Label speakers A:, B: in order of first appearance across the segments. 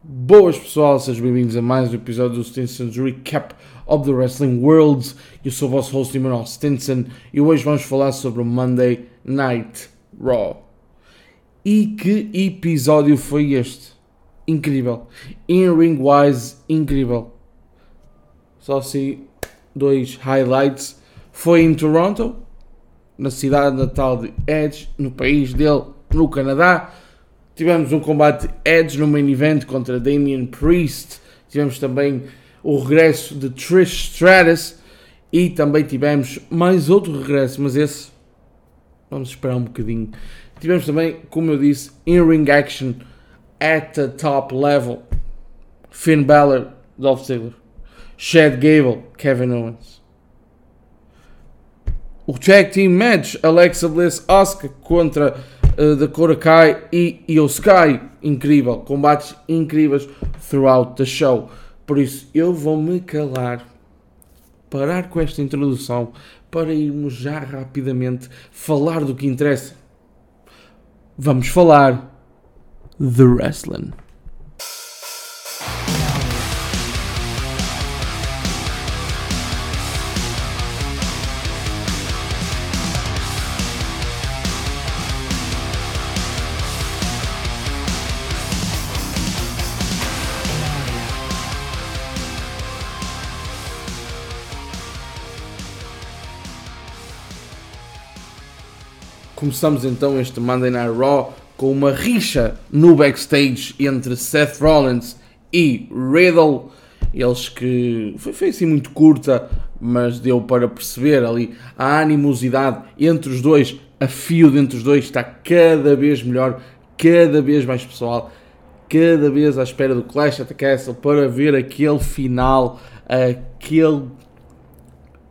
A: Boas pessoal, sejam bem-vindos a mais um episódio do Stinson's Recap of the Wrestling World. Eu sou o vosso host Emanuel Stinson e hoje vamos falar sobre o Monday Night Raw. E que episódio foi este? Incrível. In ring wise, incrível. Só assim, dois highlights. Foi em Toronto, na cidade natal de Edge, no país dele, no Canadá. Tivemos um combate Edge no main event contra Damian Priest. Tivemos também o regresso de Trish Stratus. E também tivemos mais outro regresso, mas esse vamos esperar um bocadinho. Tivemos também, como eu disse, in-ring action at the top level. Finn Balor, Dolph Ziggler. Chad Gable, Kevin Owens. O tag team match Alexa Bliss Asuka contra uh, Dakota Kai e Io Sky. Incrível, combates incríveis throughout the show. Por isso eu vou me calar, parar com esta introdução para irmos já rapidamente falar do que interessa. Vamos falar de wrestling. Começamos então este Monday Night Raw com uma rixa no backstage entre Seth Rollins e Riddle. Eles que foi, foi assim muito curta, mas deu para perceber ali a animosidade entre os dois, a fio entre os dois está cada vez melhor, cada vez mais pessoal, cada vez à espera do Clash at the Castle para ver aquele final, aquele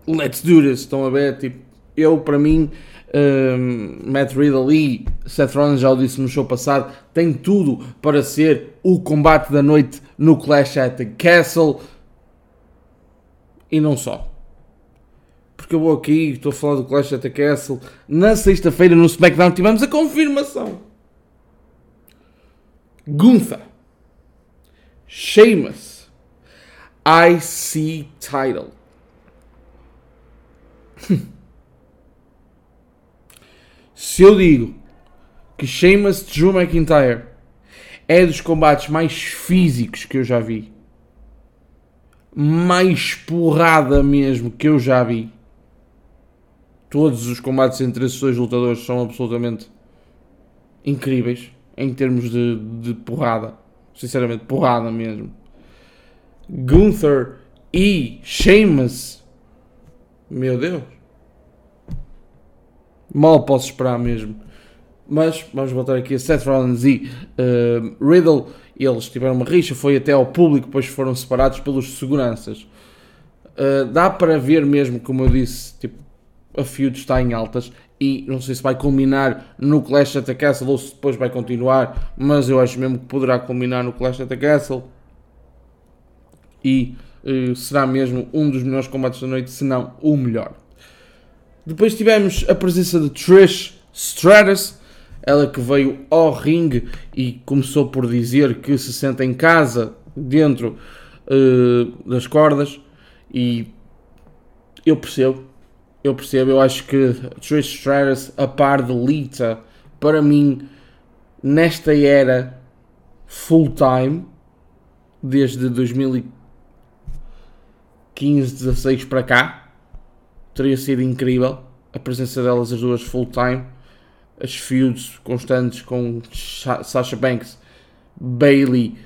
A: Let's do this, estão a ver? Tipo, eu para mim um, Matt Riddle e Seth Rollins, já o disse no show passado, tem tudo para ser o combate da noite no Clash at the Castle. E não só. Porque eu vou aqui, estou a falar do Clash at the Castle. Na sexta-feira no SmackDown tivemos a confirmação. Gunther. Sheamus. IC title. Se eu digo que Sheamus Drew McIntyre é dos combates mais físicos que eu já vi, mais porrada mesmo que eu já vi, todos os combates entre esses dois lutadores são absolutamente incríveis em termos de, de porrada. Sinceramente, porrada mesmo. Gunther e Sheamus, meu Deus mal posso esperar mesmo. Mas vamos voltar aqui a Seth Rollins e uh, Riddle. Eles tiveram uma rixa, foi até ao público, depois foram separados pelos seguranças. Uh, dá para ver mesmo, como eu disse, tipo, a feud está em altas e não sei se vai culminar no Clash at the Castle ou se depois vai continuar, mas eu acho mesmo que poderá culminar no Clash at the Castle e uh, será mesmo um dos melhores combates da noite, se não o melhor. Depois tivemos a presença de Trish Stratus, ela que veio ao ringue e começou por dizer que se sente em casa dentro uh, das cordas e eu percebo, eu percebo, eu acho que Trish Stratus, a par de Lita, para mim, nesta era full time, desde 2015, 16 para cá, teria sido incrível a presença delas as duas full time, as feuds constantes com Sasha Banks, Bailey,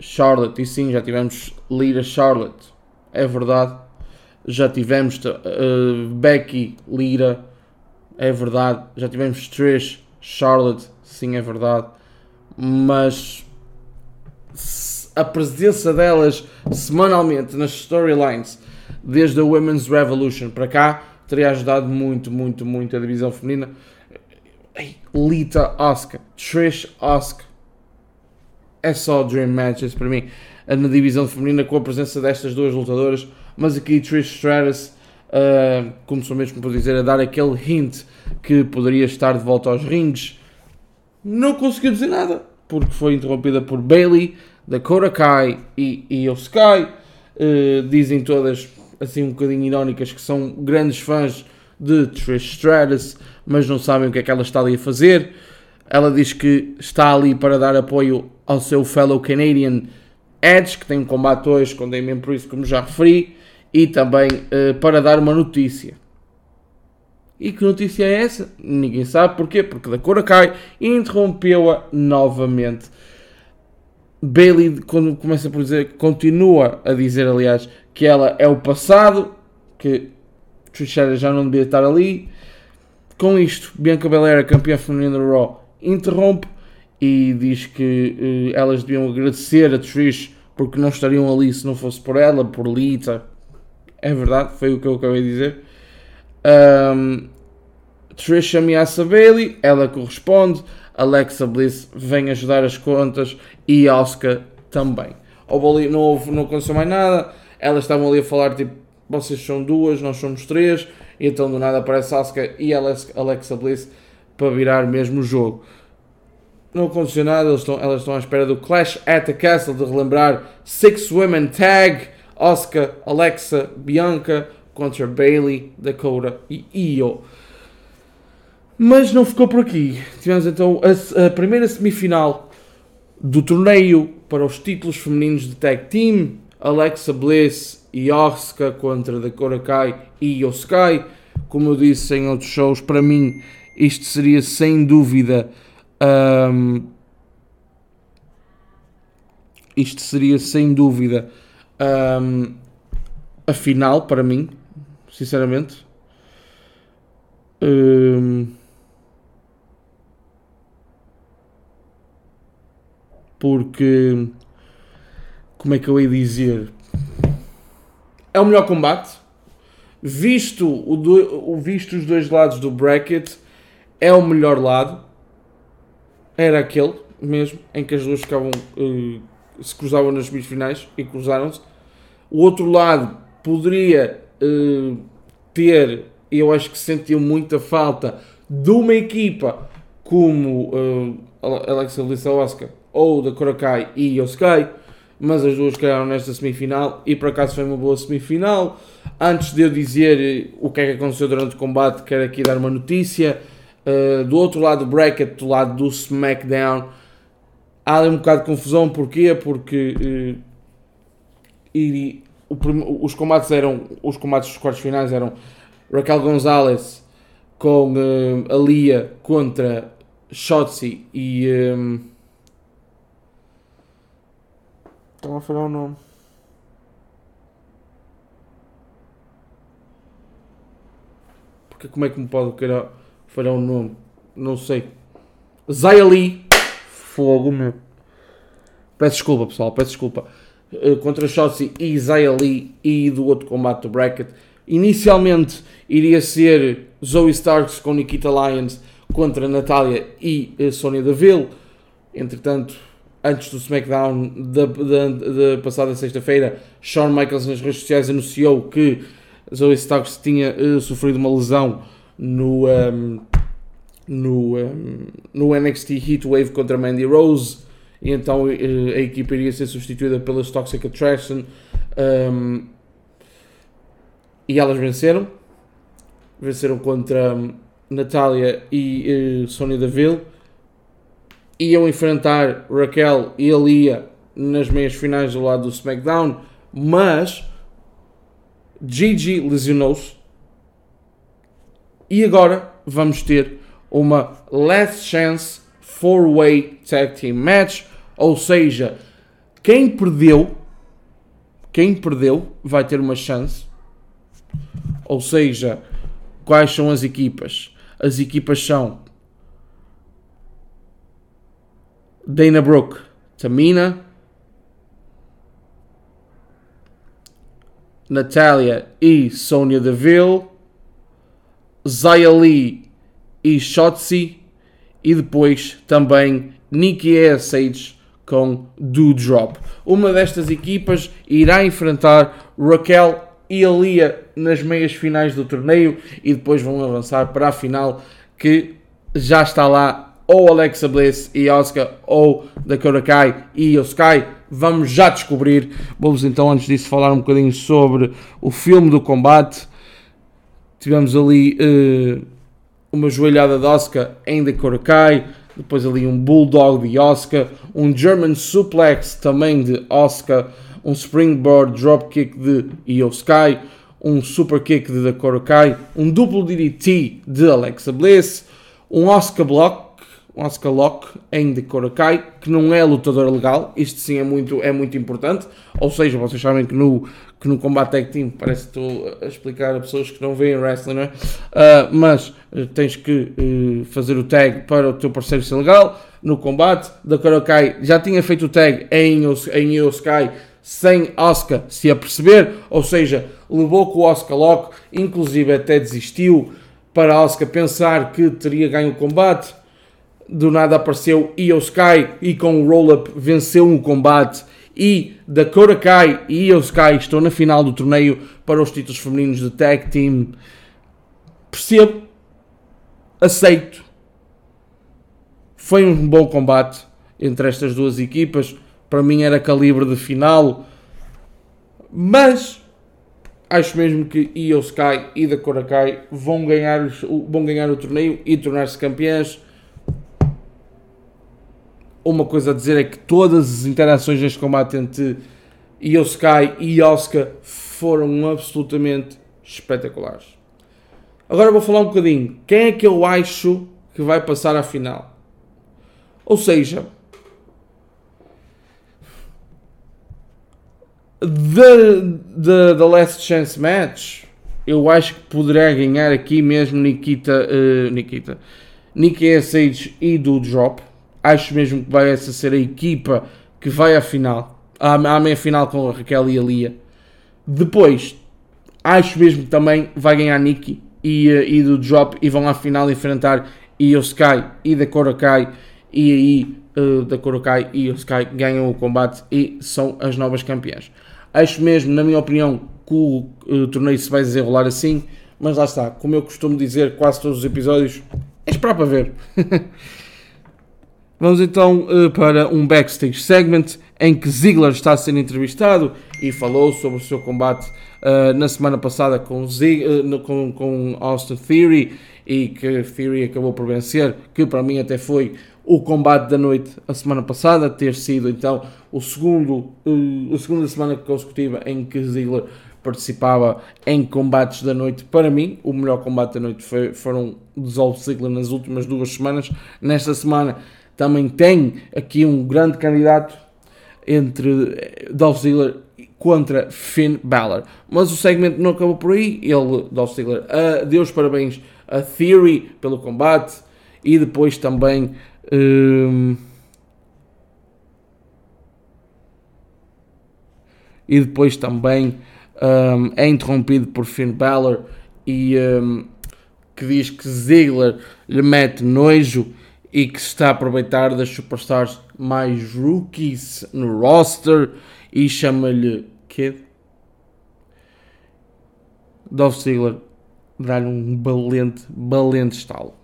A: Charlotte, e sim, já tivemos Lira Charlotte, é verdade. Já tivemos uh, Becky, Lira, é verdade. Já tivemos Trish, Charlotte, sim, é verdade. Mas a presença delas semanalmente nas storylines desde a Women's Revolution para cá, teria ajudado muito, muito, muito a divisão feminina. Lita Asuka, Trish Asuka. É só Dream Matches para mim na divisão feminina com a presença destas duas lutadoras. Mas aqui Trish Stratus uh, começou mesmo por dizer a dar aquele hint que poderia estar de volta aos rings. Não conseguiu dizer nada porque foi interrompida por Bailey Dakota Kai e Io Sky. Uh, dizem todas, assim um bocadinho irónicas, que são grandes fãs de Trish Stratus, mas não sabem o que é que ela está ali a fazer. Ela diz que está ali para dar apoio ao seu fellow Canadian Edge, que tem um combate hoje com Damien Priest, como já referi, e também uh, para dar uma notícia. E que notícia é essa? Ninguém sabe porquê, porque da Cora Kai interrompeu-a novamente. Bailey, quando começa por dizer, continua a dizer, aliás, que ela é o passado, que Trish já não devia estar ali. Com isto, Bianca Belair, campeã feminina do Raw, interrompe e diz que uh, elas deviam agradecer a Trish porque não estariam ali se não fosse por ela, por Lita. É verdade, foi o que eu acabei de dizer. Um, Trish ameaça Bailey, ela corresponde. Alexa Bliss vem ajudar as contas e Asuka também. Ali, não, houve, não aconteceu mais nada. Elas estavam ali a falar tipo: vocês são duas, nós somos três. E então do nada aparece Asuka e Alexa Bliss para virar mesmo o jogo. Não aconteceu nada, elas estão, elas estão à espera do Clash at the Castle de relembrar Six Women Tag, Asuka, Alexa, Bianca contra Bailey, Dakota e Io. Mas não ficou por aqui. Tivemos então a, a, primeira semifinal do torneio para os títulos femininos de Tag Team. Alexa Bliss e Asuka contra Dakota Kai e Sky. Como eu disse em outros shows, para mim isto seria sem dúvida um, isto seria sem dúvida um, a final para mim, sinceramente. Um, porque como é que eu ia dizer? É o melhor combate. Visto, o, do, visto os dois lados do bracket, é o melhor lado era aquele mesmo, em que as duas ficavam, uh, se cruzavam nas semifinais e cruzaram-se. O outro lado poderia uh, ter, eu acho que sentiu muita falta de uma equipa como uh, Alexa Lissawska ou da Korakai e Yoskai, mas as duas caíram nesta semifinal e por acaso foi uma boa semifinal. Antes de eu dizer o que é que aconteceu durante o combate, quero aqui dar uma notícia. Uh, do outro lado do bracket, do lado do SmackDown, há ali um bocado de confusão. Porquê? Porque uh, e, o, os combates eram os combates dos quartos finais eram Raquel Gonzalez com uh, Lia contra Shotzi e estão a falar o nome porque como é que me pode querer fará o nome, não sei. Zaya Lee, fogo meu. Peço desculpa pessoal, peço desculpa. Uh, contra Shotzi e Zaya Lee e do outro combate do bracket. Inicialmente iria ser Zoe Starks com Nikita Lyons contra Natália e Sonya Deville. Entretanto, antes do SmackDown da, da, da passada sexta-feira, Shawn Michaels nas redes sociais anunciou que Zoe Starks tinha uh, sofrido uma lesão no, um, no, um, no NXT Heatwave contra Mandy Rose. E então uh, a equipa iria ser substituída pelas Toxic Attraction um, e elas venceram. Venceram contra Natália e uh, Sonya Deville iam enfrentar Raquel e Alia nas meias finais do lado do SmackDown mas Gigi lesionou-se e agora vamos ter uma Last Chance 4-Way Tag Team Match, ou seja, quem perdeu, quem perdeu vai ter uma chance. Ou seja, quais são as equipas? As equipas são Dana Brooke, Tamina, Natalia e Sonya Deville, Zaya Lee e Shotzi e depois também Nikki Sage com Drop. Uma destas equipas irá enfrentar Raquel e Alia nas meias finais do torneio e depois vão avançar para a final que já está lá ou Alexa Bliss e Asuka ou Dakota Kai e Sky Vamos já descobrir. Vamos então, antes disso, falar um bocadinho sobre o filme do combate. Tivemos ali uh, uma joelhada de Oscar em Dakota Kai, depois ali um Bulldog de Oscar, um German Suplex também de Oscar, um Springboard Dropkick de Io Sky, um Super Kick de Dakota Kai, um duplo DDT de Alexa Bliss, um Oscar Block um Asuka Lock em Dakota Kai, que não é lutador legal, isto sim é muito, é muito importante, ou seja, vocês sabem que no, que no combate tag team, parece que estou a explicar a pessoas que não veem wrestling, não é? Uh, mas uh, tens que uh, fazer o tag para o teu parceiro ser legal, no combate, Dakota Kai já tinha feito o tag em, em sem Asuka se aperceber, ou seja, levou com o Asuka Lock, inclusive até desistiu para Asuka pensar que teria ganho o combate, do nada apareceu Io Sky e com o roll-up venceu um combate e Dakota Kai e Io Sky estão na final do torneio para os títulos femininos de tag team. Percebo, aceito. Foi um bom combate entre estas duas equipas. Para mim era calibre de final, mas acho mesmo que Io Sky e Dakota Kai vão ganhar, vão ganhar o torneio e tornar-se campeãs uma coisa a dizer é que todas as interações neste combate entre Sky e Oscar foram absolutamente espetaculares. Agora vou falar um bocadinho. Quem é que eu acho que vai passar à final? Ou seja, the, Last Chance Match, eu acho que poderá ganhar aqui mesmo Nikita, uh, Nikita, Nikki Sage e do Drop acho mesmo que vai essa ser a equipa que vai à final, à, à meia final com a Raquel e a Lia. Depois, acho mesmo que também vai ganhar Nikki e, eh, e do Drop e vão à final enfrentar Io Sky e da Korakai e aí uh, da Korakai e Io Sky ganham o combate e são as novas campeãs. Acho mesmo, na minha opinião, que o uh, torneio se vai desenrolar assim, mas lá está, como eu costumo dizer quase todos os episódios, é esperar para ver. Vamos então uh, para um backstage segment em que Ziggler está a ser entrevistado e falou sobre o seu combate uh, na semana passada com, Zig, uh, com, com Austin Theory e que Theory acabou por vencer, que para mim até foi o combate da noite a semana passada, ter sido então o segundo, a segunda semana consecutiva em que Ziggler participava em combates da noite. Para mim, o melhor combate da noite foi, foram dos Dolph Ziggler nas últimas duas semanas. Nesta semana também tem aqui um grande candidato entre eh, Dolph Ziggler contra Finn Balor. Mas o segmento não acabou por aí. Ele, Dolph Ziggler, uh, deu os parabéns a Theory pelo combate e depois também. Um, e depois também um, é interrompido por Finn Balor e um, que diz que Ziggler lhe mete nojo e que se está a aproveitar das superstars mais rookies no roster e chama-lhe Kid. Dolph Ziggler dá-lhe um valente, valente estalo.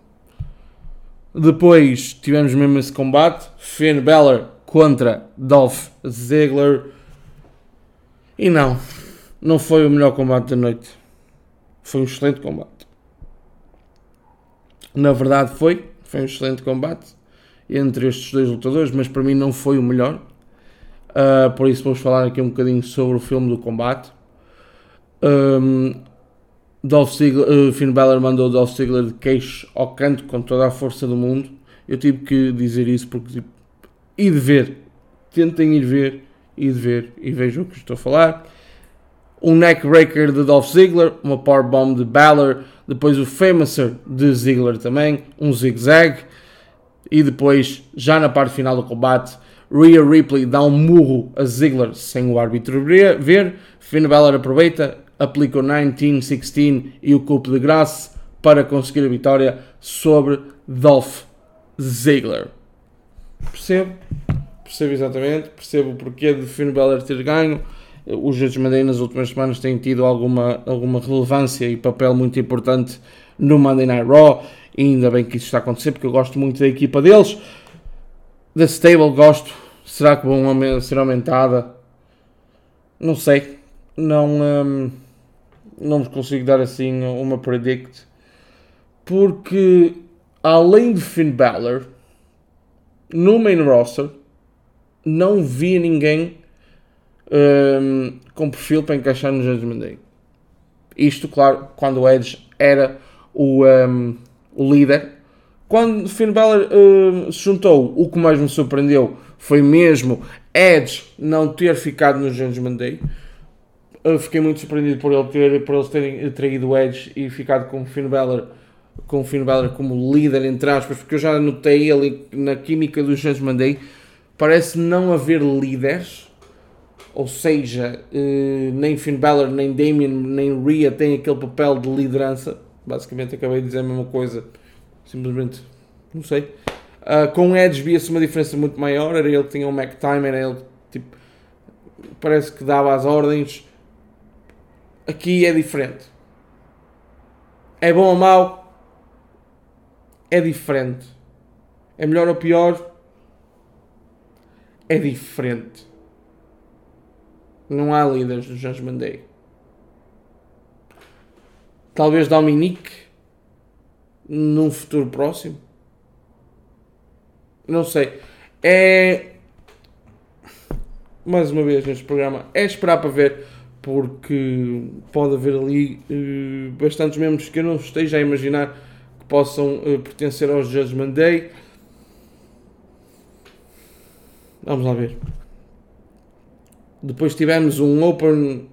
A: Depois tivemos mesmo esse combate, Finn Balor contra Dolph Ziggler. E não, não foi o melhor combate da noite. Foi um excelente combate. Na verdade foi, foi um excelente combate entre estes dois lutadores, mas para mim não foi o melhor. Uh, por isso vamos falar aqui um bocadinho sobre o filme do combate. Um, Dolph Ziggler, uh, Finn Balor mandou Dolph Ziggler de queixo ao canto com toda a força do mundo. Eu tive que dizer isso porque tipo, e de ver, tentem ir ver e de ver e vejam o que estou a falar. Um neckbreaker de Dolph Ziggler, uma powerbomb de Balor, depois o Famouser de Ziggler também, um zig-zag, e depois, já na parte final do combate, Rhea Ripley dá um murro a Ziggler sem o árbitro ver, Finn Balor aproveita, aplica o 1916 e o Coupe de Graça para conseguir a vitória sobre Dolph Ziggler. Percebo, percebo exatamente, percebo o porquê de Finn Balor ter ganho os Judgment nas últimas semanas têm tido alguma, alguma relevância e papel muito importante no Monday Night Raw. E ainda bem que isso está a acontecer, porque eu gosto muito da equipa deles. Da Stable gosto, Será que vão ser aumentada? Não sei. Não, um, não vos consigo dar assim uma predict. Porque além de Finn Balor, no main roster não vi ninguém um, com perfil para encaixar no Judgment Day. Isto, claro, quando o Edge era o, um, o líder. Quando Finn Balor um, se juntou, o que mais me surpreendeu foi mesmo Edge não ter ficado no Judgment Day. Eu fiquei muito surpreendido por, ele ter, por eles terem traído o Edge e ficado com Finn Balor com Finn Balor como líder, entre aspas, porque eu já notei ele na química dos Judgment Day, parece não haver líderes, ou seja, eh, nem Finn Balor, nem Damien, nem Rhea têm aquele papel de liderança. Basicamente acabei de dizer a mesma coisa, simplesmente não sei. Uh, com Edge via-se uma diferença muito maior, era ele que tinha um Mac Time, era ele tipo, parece que dava as ordens. Aqui é diferente. É bom ou mau? É diferente. É melhor ou pior? É diferente. Não há líderes do Judgment Day. Talvez Dominique num futuro próximo. Não sei. É. Mais uma vez neste programa. É esperar para ver. Porque pode haver ali uh, bastantes membros que eu não esteja a imaginar que possam uh, pertencer aos Judgment Day. Vamos lá ver. Depois tivemos um Open.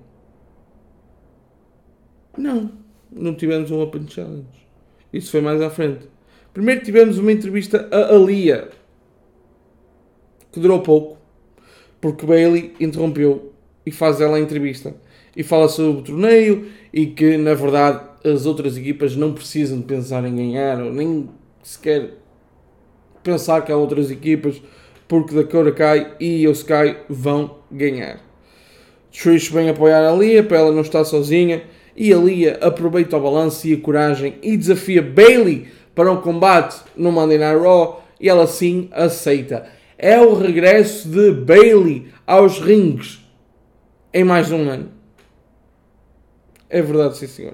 A: Não, não tivemos um Open Challenge. Isso foi mais à frente. Primeiro tivemos uma entrevista a Alia, que durou pouco, porque Bailey interrompeu e faz ela a entrevista e fala sobre o torneio e que na verdade as outras equipas não precisam de pensar em ganhar ou nem sequer pensar que há outras equipas porque Dakota Kai e Sky vão ganhar. Trish vem apoiar a Lia para ela não estar sozinha e a Lia aproveita o balanço e a coragem e desafia Bailey para um combate no Monday Night Raw e ela sim aceita. É o regresso de Bailey aos rings em mais um ano. É verdade, sim senhor.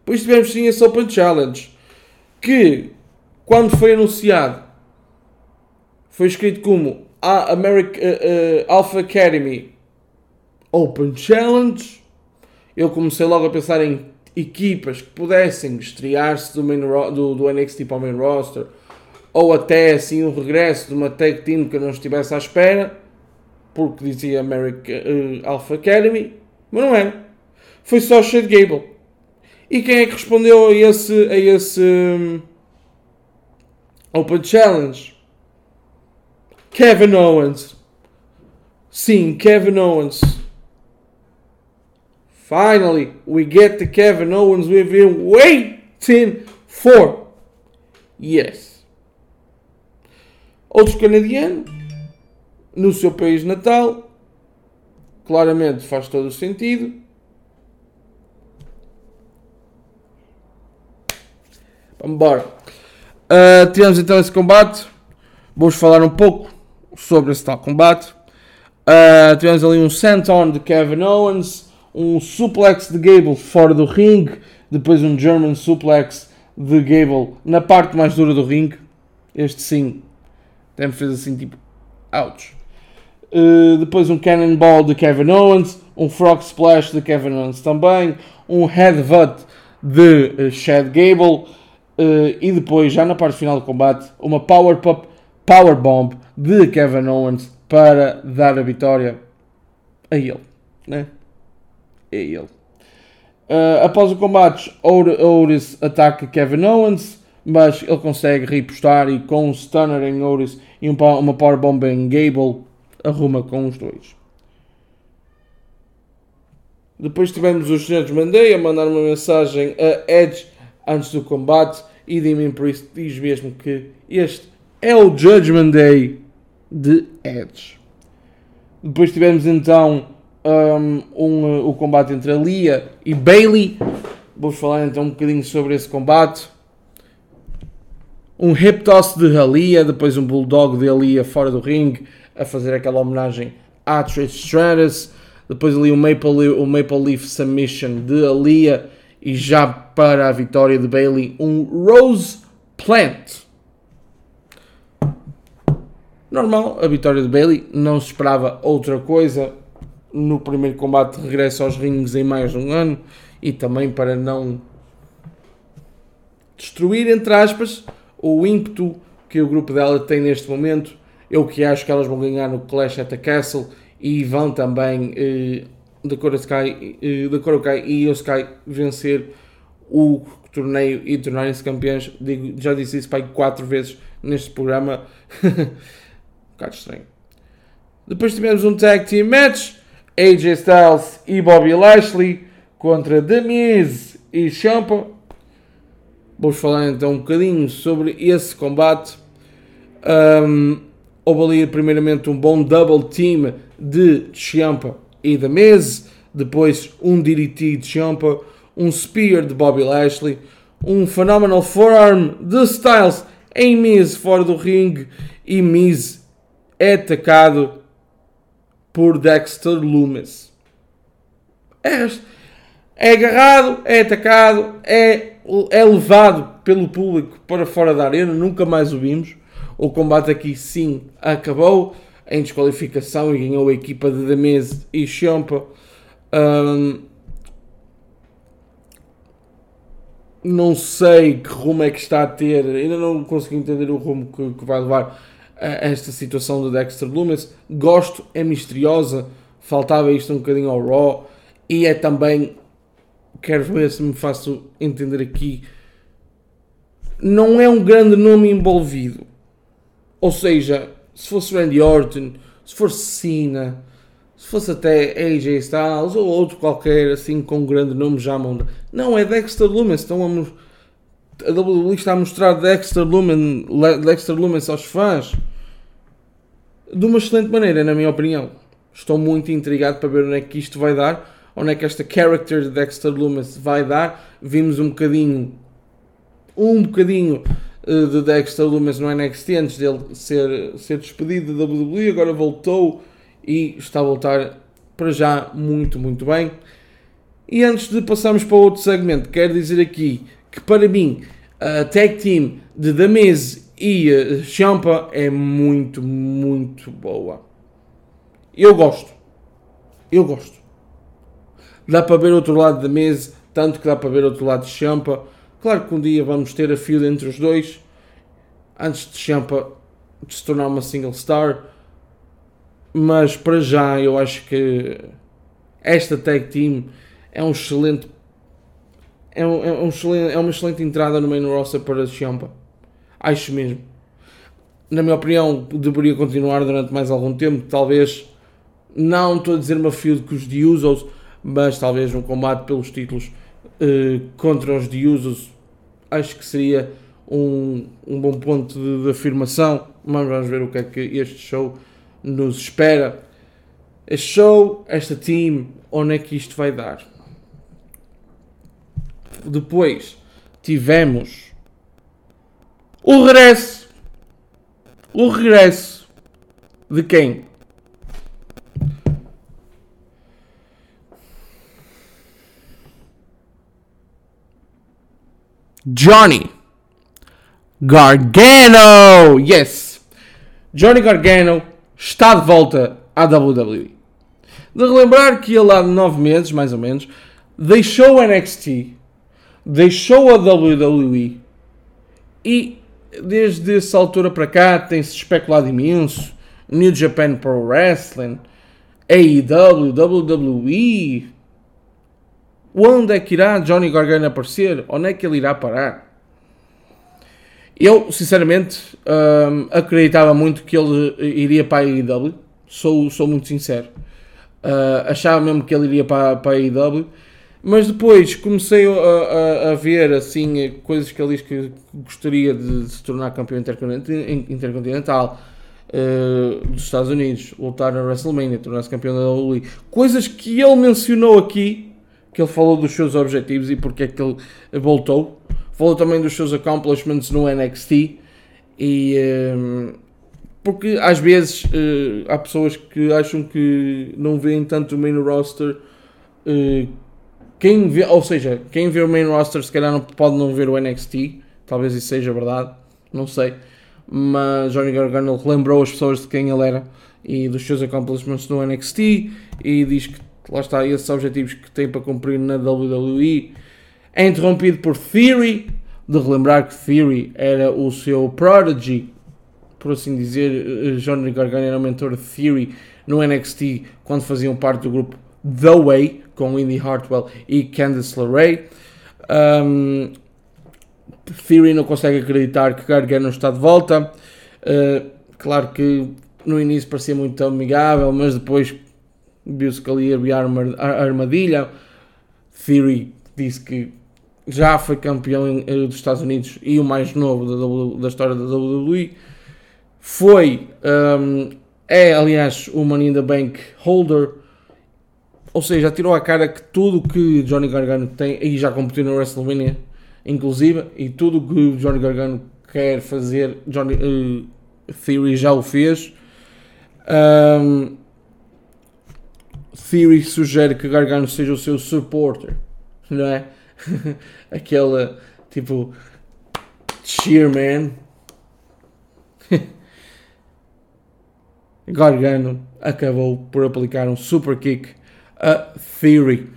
A: Depois tivemos sim esse Open Challenge que quando foi anunciado foi escrito como a American uh, uh, Alpha Academy Open Challenge. Eu comecei logo a pensar em equipas que pudessem estrear-se do, do, do NXT para o main roster ou até assim o regresso de uma tag team que eu não estivesse à espera porque dizia American uh, Alpha Academy, mas não era. Foi só Shade Gable. E quem é que respondeu a esse, a esse um, Open Challenge? Kevin Owens. Sim, Kevin Owens. Finally, we get the Kevin Owens we've been waiting for. Yes. Outro canadiano, no seu país natal, claramente faz todo o sentido. Vamos embora. Uh, tivemos então esse combate. Vamos falar um pouco sobre esse tal combate. Uh, tivemos ali um senton de Kevin Owens, um suplex de Gable fora do ringue, depois um German suplex de Gable na parte mais dura do ringue. Este sim, até me fez assim tipo, ouch. Uh, depois um Cannonball de Kevin Owens, um Frog Splash de Kevin Owens também, um Headbutt de uh, Chad Gable uh, e depois, já na parte final do combate, uma Power Pop Power Bomb de Kevin Owens para dar a vitória a ele. Né? A ele. Uh, após o combate, Otis ataca Kevin Owens, mas ele consegue repostar e com um stunner em Otis e um, uma powerbomb em Gable, arruma com os dois. Depois tivemos os senhores Mandei a mandar uma mensagem a Edge antes do combate e Damien Priest diz mesmo que este é o Judgment Day de Edge. Depois tivemos então um, um, o combate entre a Lia e Bailey. Vou falar então um bocadinho sobre esse combate. Um hip toss de Alia, depois um bulldog de Alia fora do ringue. a fazer aquela homenagem a Trish Stratus. Depois ali o Maple, o Maple Leaf Submission de Alia e já para a vitória de Bailey um Rose Plant. Normal, a vitória de Bailey, não se esperava outra coisa. No primeiro combate regressa aos rings em mais de um ano e também para não destruir, entre aspas, o ímpeto que o grupo dela tem neste momento. Eu que acho que elas vão ganhar no Clash at the Castle e vão também eh, Dakota eh, Kai e Sky vencer o torneio e tornarem-se campeões. Digo, já disse isso pai quatro vezes neste programa. um bocado estranho. Depois tivemos um tag team match. AJ Styles e Bobby Lashley contra The Miz e Champa. Vamos falar então um bocadinho sobre esse combate. Um, houve ali primeiramente um bom double team de Champa e The Miz. Depois um DDT de Champa. Um Spear de Bobby Lashley. Um Phenomenal Forearm de Styles em Miz fora do ringue. E Miz é atacado por Dexter Loomis. É, é agarrado, é atacado, é, é levado pelo público para fora da arena, nunca mais o vimos. O combate aqui sim acabou em desqualificação e ganhou a equipa de Damese e Champa. Um, não sei que rumo é que está a ter, ainda não consegui entender o rumo que, que vai levar esta situação do Dexter Loomis. Gosto, é misteriosa, faltava isto um bocadinho ao Raw e é também, quero ver se me faço entender aqui, não é um grande nome envolvido. Ou seja, se fosse Randy Orton, se fosse Cena, se fosse até AJ Styles ou outro qualquer assim com um grande nome já monta. Não, é Dexter Lumen. Estão a, a WWE está a mostrar Dexter Lumen, Dexter Lumen aos fãs de uma excelente maneira, na minha opinião. Estou muito intrigado para ver onde é que isto vai dar, onde é que esta character de Dexter Loomis vai dar. Vimos um bocadinho, um bocadinho uh, de Dexter Loomis no NXT antes dele ser, ser despedido da WWE, agora voltou e está a voltar para já muito, muito bem. E antes de passarmos para outro segmento, quero dizer aqui que para mim a tag team de Miz e uh, Champa é muito, muito boa. Eu gosto. Eu gosto. Dá para ver outro lado da mesa, tanto que dá para ver outro lado de Champa. Claro que um dia vamos ter a fila entre os dois, antes de Champa se tornar uma single star mas para já eu acho que esta tag team é um excelente é, um, é, um é uma excelente entrada no main roster para Ciampa. Acho mesmo. Na minha opinião, deveria continuar durante mais algum tempo. Talvez, não estou a dizer uma feud com os Usos, mas talvez um combate pelos títulos uh, contra os Usos. Acho que seria um, um bom ponto de, de afirmação. Mas vamos ver o que é que este show nos espera. Este show, esta team, onde é que isto vai dar? Depois tivemos o regresso. O regresso de quem? Johnny Gargano! Yes! Johnny Gargano está de volta à WWE. De relembrar que ele há 9 meses, mais ou menos, deixou o NXT, deixou a WWE e desde essa altura para cá tem-se especulado imenso. New Japan Pro Wrestling, AEW, WWE. Onde é que irá Johnny Gargano aparecer? Onde é que ele irá parar? Eu, sinceramente, hum, acreditava muito que ele iria para a AEW. Sou, sou muito sincero. Uh, achava mesmo que ele iria para, para a AEW. Mas depois comecei a, a, a, ver assim coisas que ele diz que gostaria de se tornar campeão intercontinental uh, dos Estados Unidos, lutar na WrestleMania, tornar-se campeão da WWE. Coisas que ele mencionou aqui, que ele falou dos seus objetivos e porque é que ele voltou. Falou também dos seus accomplishments no NXT e um, porque às vezes uh, há pessoas que acham que não veem tanto o main roster. Quem vê, ou seja, quem vê o main roster se calhar não pode não ver o NXT. Talvez isso seja verdade, não sei. Mas Johnny Gargano lembrou as pessoas de quem ele era e dos seus accomplishments no NXT e diz que lá está esses objetivos que tem para cumprir na WWE. É interrompido por Theory, de relembrar que Theory era o seu prodigy por assim dizer, Johnny Gargano era o mentor de Theory no NXT quando faziam parte do grupo The Way com Indy Hartwell e Candice LeRae. Um, Theory não consegue acreditar que Gargano está de volta. Uh, claro que no início parecia muito amigável, mas depois viu-se que ali havia a armadilha. Theory disse que já foi campeão eh, dos Estados Unidos e o mais novo da, da história da WWE foi, um, é aliás o Money in the Bank holder, ou seja, tirou a cara que tudo que Johnny Gargano tem, e já competiu no WrestleMania, inclusive, e tudo que Johnny Gargano quer fazer, Johnny uh, Theory já o fez. Um, Theory sugere que Gargano seja o seu supporter, não é? Aquela tipo cheer man. Gargano acabou por aplicar um super kick a Theory.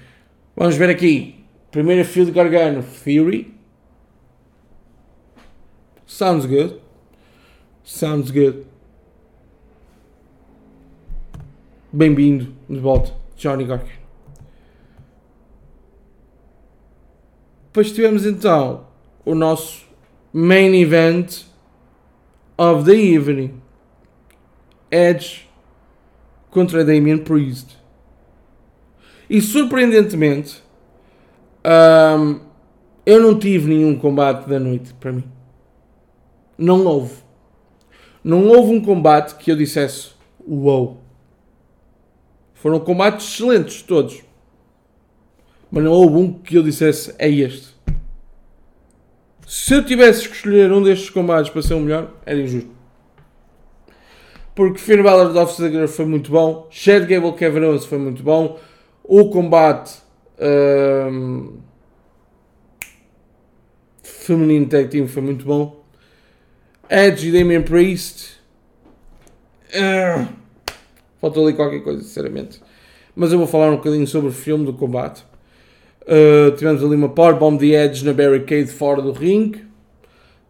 A: Vamos ver aqui. Primeira de Gargano. Theory. Sounds good. Sounds good. Bem-vindo de volta, Johnny Gargano. Depois tivemos então o nosso main event of the evening. Edge contra Damian Priest. E surpreendentemente, eu não tive nenhum combate da noite para mim. Não houve. Não houve um combate que eu dissesse uou. Foram combates excelentes todos. Mas não houve um que eu dissesse é este. Se eu tivesse que escolher um destes combates para ser o melhor, era injusto porque Finn Balor Dolph Ziggler foi muito bom, Chad Gable Kevin Owens foi muito bom, o combate um, feminino tag team foi muito bom, Edge e Damian Priest uh, faltou ali qualquer coisa, sinceramente. Mas eu vou falar um bocadinho sobre o filme do combate. Uh, tivemos ali uma Powerbomb de Edge na barricade fora do ring.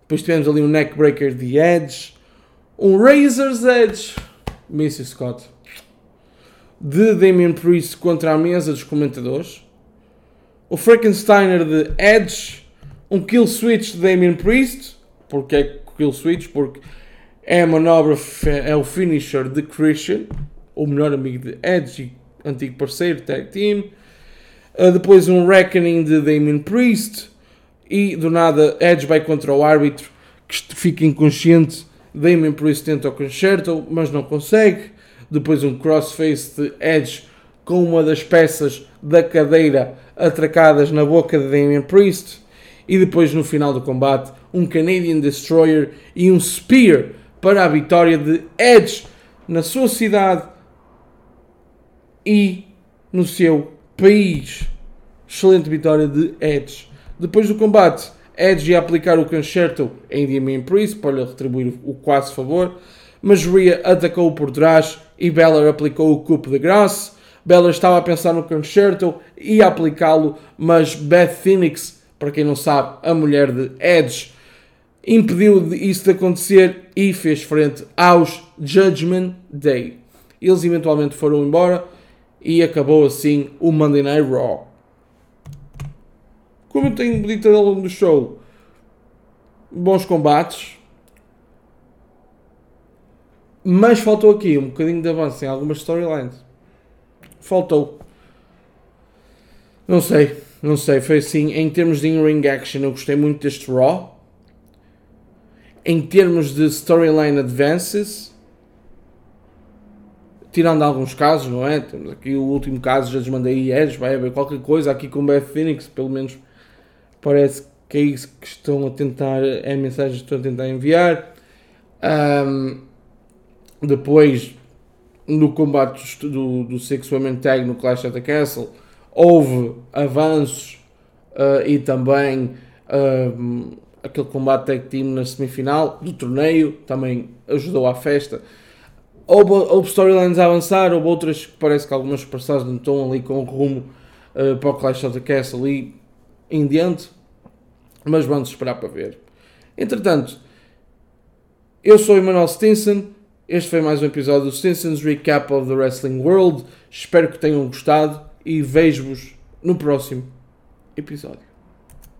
A: Depois tivemos ali um neckbreaker de Edge um Razor's Edge, Missy Scott, de Damien Priest contra a mesa dos comentadores, o Frankensteiner de Edge, um Kill Switch de Damien Priest, porque é Kill Switch, porque é a manobra, é o finisher de Christian, o melhor amigo de Edge e antigo parceiro, tag team. Uh, depois um Reckoning de Damien Priest. E do nada Edge vai contra o árbitro que fica inconsciente Damien Priest tenta o concerto, mas não consegue. Depois um crossface de Edge com uma das peças da cadeira atracadas na boca de Damien Priest. E depois no final do combate um Canadian Destroyer e um Spear para a vitória de Edge na sua cidade e no seu país. Excelente vitória de Edge. Depois do combate, Edge ia aplicar o concerto em Damien Priest para lhe retribuir o quase favor, mas Rhea atacou por trás e Beller aplicou o cupo de graça. Beller estava a pensar no concerto e a aplicá-lo, mas Beth Phoenix, para quem não sabe, a mulher de Edge, impediu isso de acontecer e fez frente aos Judgment Day. Eles eventualmente foram embora e acabou assim o Monday Night Raw como eu tenho dito ao longo do show, bons combates. Mas faltou aqui um bocadinho de avanço em algumas storylines. Faltou. Não sei, não sei. Foi assim, em termos de in-ring action, eu gostei muito deste Raw. Em termos de storyline advances, tirando alguns casos, não é? Temos aqui o último caso, já desmandei Edge, vai haver qualquer coisa aqui com o Beth Phoenix, pelo menos Parece que é isso que estão a tentar, é a mensagem que estão a tentar enviar. Um, Depois, no combate do, do Six Women Tag no Clash at the Castle, houve avanços uh, e também uh, aquele combate tag team na semifinal do torneio também ajudou à festa. Houve, houve storylines a avançar, houve outras que parece que algumas personagens não estão ali com rumo uh, para o Clash of the Castle e em diante, mas vamos esperar para ver. Entretanto, eu sou Emanuel Stinson. Este foi mais um episódio do Stinson's Recap of the Wrestling World. Espero que tenham gostado e vejo-vos no próximo episódio.